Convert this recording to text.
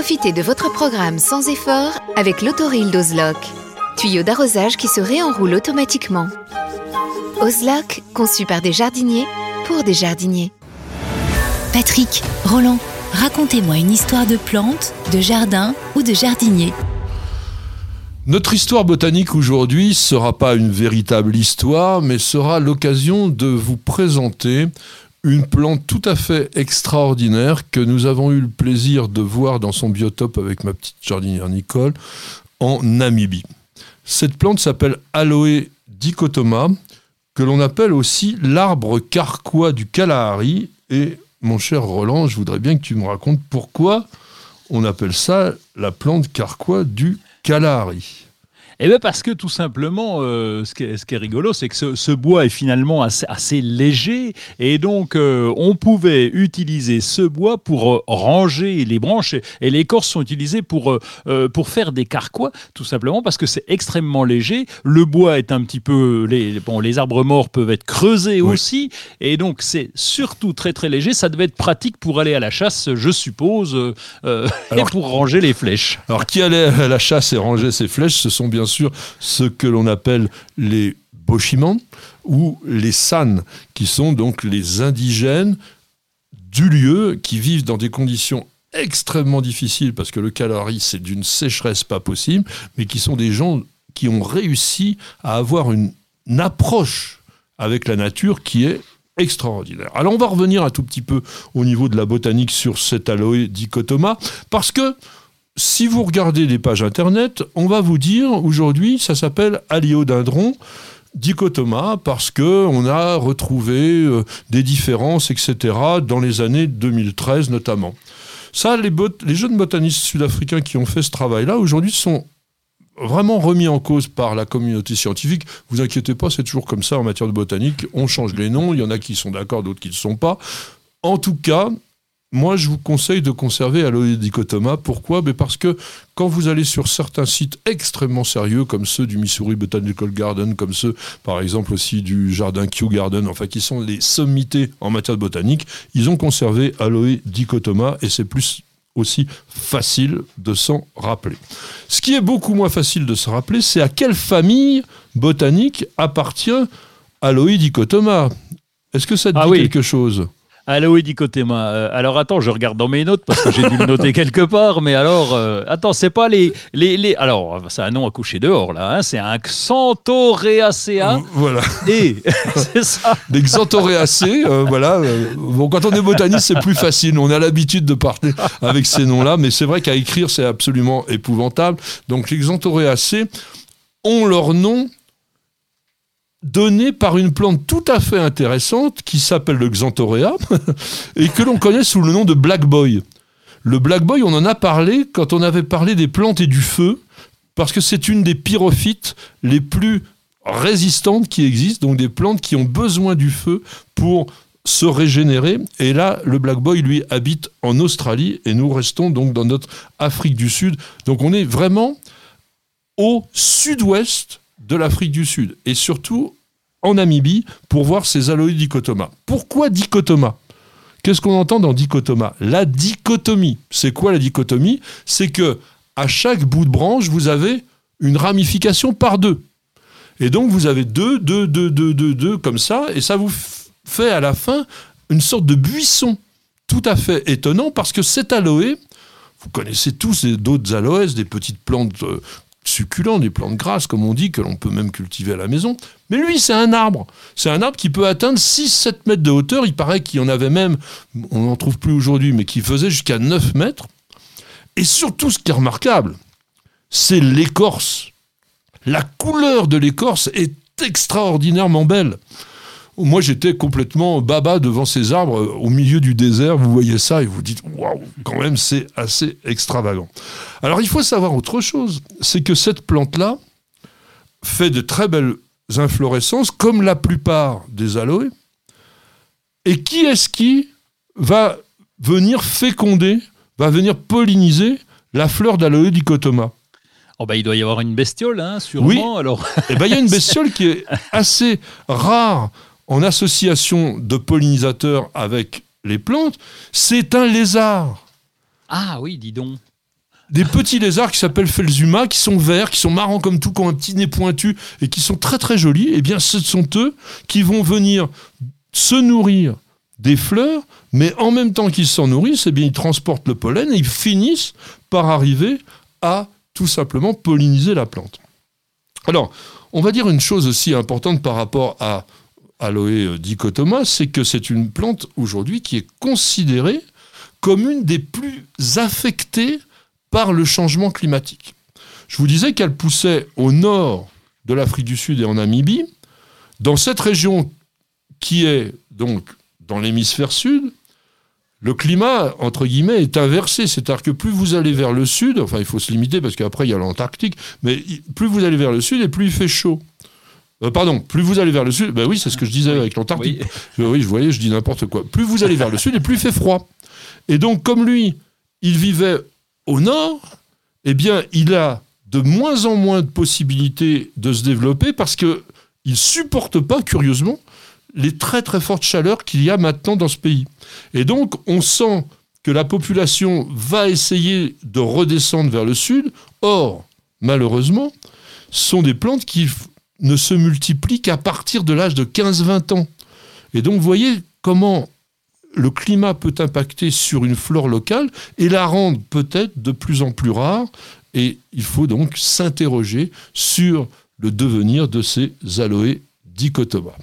Profitez de votre programme sans effort avec l'autoril d'Ozlock. Tuyau d'arrosage qui se réenroule automatiquement. Ozlock, conçu par des jardiniers pour des jardiniers. Patrick, Roland, racontez-moi une histoire de plante, de jardin ou de jardinier. Notre histoire botanique aujourd'hui sera pas une véritable histoire, mais sera l'occasion de vous présenter une plante tout à fait extraordinaire que nous avons eu le plaisir de voir dans son biotope avec ma petite jardinière Nicole en Namibie. Cette plante s'appelle Aloe dichotoma, que l'on appelle aussi l'arbre carquois du Kalahari. Et mon cher Roland, je voudrais bien que tu me racontes pourquoi on appelle ça la plante carquois du Kalahari. Eh bien parce que tout simplement, euh, ce, qui est, ce, qui est, rigolo, c'est que ce, ce, bois est finalement assez, assez léger et donc euh, on pouvait utiliser ce bois pour euh, ranger les branches et, les écorces sont utilisées pour, euh, pour faire des carquois, tout simplement parce que c'est extrêmement léger. Le bois est un petit peu... Les, bon, les arbres morts peuvent être creusés oui. aussi et donc c'est surtout très très léger. Ça devait être pratique pour aller à la chasse, je suppose, alors, et pour ranger les flèches. Alors qui allait à la chasse et ranger ses flèches, ce sont bien sûr ce que l'on appelle les Boshimans ou les San, qui sont donc les indigènes du lieu qui vivent dans des conditions extrêmement difficiles parce que le Kalahari c'est d'une sécheresse pas possible, mais qui sont des gens qui ont réussi à avoir une, une approche avec la nature qui est extraordinaire. Alors on va revenir un tout petit peu au niveau de la botanique sur cet aloe dichotoma parce que si vous regardez les pages internet, on va vous dire aujourd'hui, ça s'appelle Aliodendron dichotoma parce que on a retrouvé euh, des différences, etc., dans les années 2013 notamment. Ça, les, les jeunes botanistes sud-africains qui ont fait ce travail-là, aujourd'hui, sont vraiment remis en cause par la communauté scientifique. Vous inquiétez pas, c'est toujours comme ça en matière de botanique. On change les noms, il y en a qui sont d'accord, d'autres qui ne sont pas. En tout cas, moi, je vous conseille de conserver Aloe dichotoma. Pourquoi? Mais Parce que quand vous allez sur certains sites extrêmement sérieux, comme ceux du Missouri Botanical Garden, comme ceux, par exemple, aussi du jardin Kew Garden, enfin, qui sont les sommités en matière de botanique, ils ont conservé Aloe dichotoma et c'est plus aussi facile de s'en rappeler. Ce qui est beaucoup moins facile de se rappeler, c'est à quelle famille botanique appartient Aloe dichotoma. Est-ce que ça te ah dit oui. quelque chose? Aloe dichotema. Euh, alors attends, je regarde dans mes notes parce que j'ai dû le noter quelque part. Mais alors, euh, attends, c'est pas les, les, les. Alors, c'est un nom à coucher dehors là. Hein, c'est un Xanthoreacea. Voilà. Et c'est ça. Des euh, voilà. Bon, quand on est botaniste, c'est plus facile. On a l'habitude de parler avec ces noms-là, mais c'est vrai qu'à écrire, c'est absolument épouvantable. Donc, les Xanthoreacées ont leur nom donné par une plante tout à fait intéressante qui s'appelle le Xanthorea et que l'on connaît sous le nom de Black Boy. Le Black Boy, on en a parlé quand on avait parlé des plantes et du feu, parce que c'est une des pyrophytes les plus résistantes qui existent, donc des plantes qui ont besoin du feu pour se régénérer. Et là, le Black Boy, lui, habite en Australie et nous restons donc dans notre Afrique du Sud. Donc on est vraiment au sud-ouest de l'Afrique du Sud et surtout en Namibie pour voir ces aloïs dichotoma. Pourquoi dichotoma Qu'est-ce qu'on entend dans dichotoma La dichotomie. C'est quoi la dichotomie? C'est que à chaque bout de branche, vous avez une ramification par deux. Et donc vous avez deux, deux, deux, deux, deux, deux, comme ça, et ça vous fait à la fin une sorte de buisson tout à fait étonnant parce que cet aloe, vous connaissez tous d'autres aloès, des petites plantes des plantes grasses, comme on dit, que l'on peut même cultiver à la maison. Mais lui, c'est un arbre. C'est un arbre qui peut atteindre 6-7 mètres de hauteur. Il paraît qu'il y en avait même, on n'en trouve plus aujourd'hui, mais qui faisait jusqu'à 9 mètres. Et surtout, ce qui est remarquable, c'est l'écorce. La couleur de l'écorce est extraordinairement belle. Moi, j'étais complètement baba devant ces arbres euh, au milieu du désert. Vous voyez ça et vous dites, waouh, quand même, c'est assez extravagant. Alors, il faut savoir autre chose. C'est que cette plante-là fait de très belles inflorescences, comme la plupart des aloés. Et qui est-ce qui va venir féconder, va venir polliniser la fleur d'aloe dicotoma? Oh bah, il doit y avoir une bestiole, hein, sûrement. Oui. Alors. Eh ben, il y a une bestiole qui est assez rare en association de pollinisateurs avec les plantes, c'est un lézard. Ah oui, dis donc. Des petits lézards qui s'appellent Felzuma, qui sont verts, qui sont marrants comme tout, qui ont un petit nez pointu et qui sont très très jolis. Eh bien, ce sont eux qui vont venir se nourrir des fleurs, mais en même temps qu'ils s'en nourrissent, eh bien, ils transportent le pollen et ils finissent par arriver à tout simplement polliniser la plante. Alors, on va dire une chose aussi importante par rapport à Aloe dichotoma, c'est que c'est une plante aujourd'hui qui est considérée comme une des plus affectées par le changement climatique. Je vous disais qu'elle poussait au nord de l'Afrique du Sud et en Namibie. Dans cette région qui est donc dans l'hémisphère sud, le climat, entre guillemets, est inversé. C'est-à-dire que plus vous allez vers le sud, enfin il faut se limiter parce qu'après il y a l'Antarctique, mais plus vous allez vers le sud et plus il fait chaud. Euh, pardon, plus vous allez vers le sud, ben oui, c'est ce que je disais avec l'Antarctique. Oui. oui, je voyais, je dis n'importe quoi. Plus vous allez vers le sud et plus il fait froid. Et donc, comme lui, il vivait au nord, eh bien, il a de moins en moins de possibilités de se développer parce qu'il ne supporte pas, curieusement, les très très fortes chaleurs qu'il y a maintenant dans ce pays. Et donc, on sent que la population va essayer de redescendre vers le sud. Or, malheureusement, ce sont des plantes qui ne se multiplient qu'à partir de l'âge de 15-20 ans. Et donc, voyez comment le climat peut impacter sur une flore locale et la rendre peut-être de plus en plus rare. Et il faut donc s'interroger sur le devenir de ces aloés dichotomas.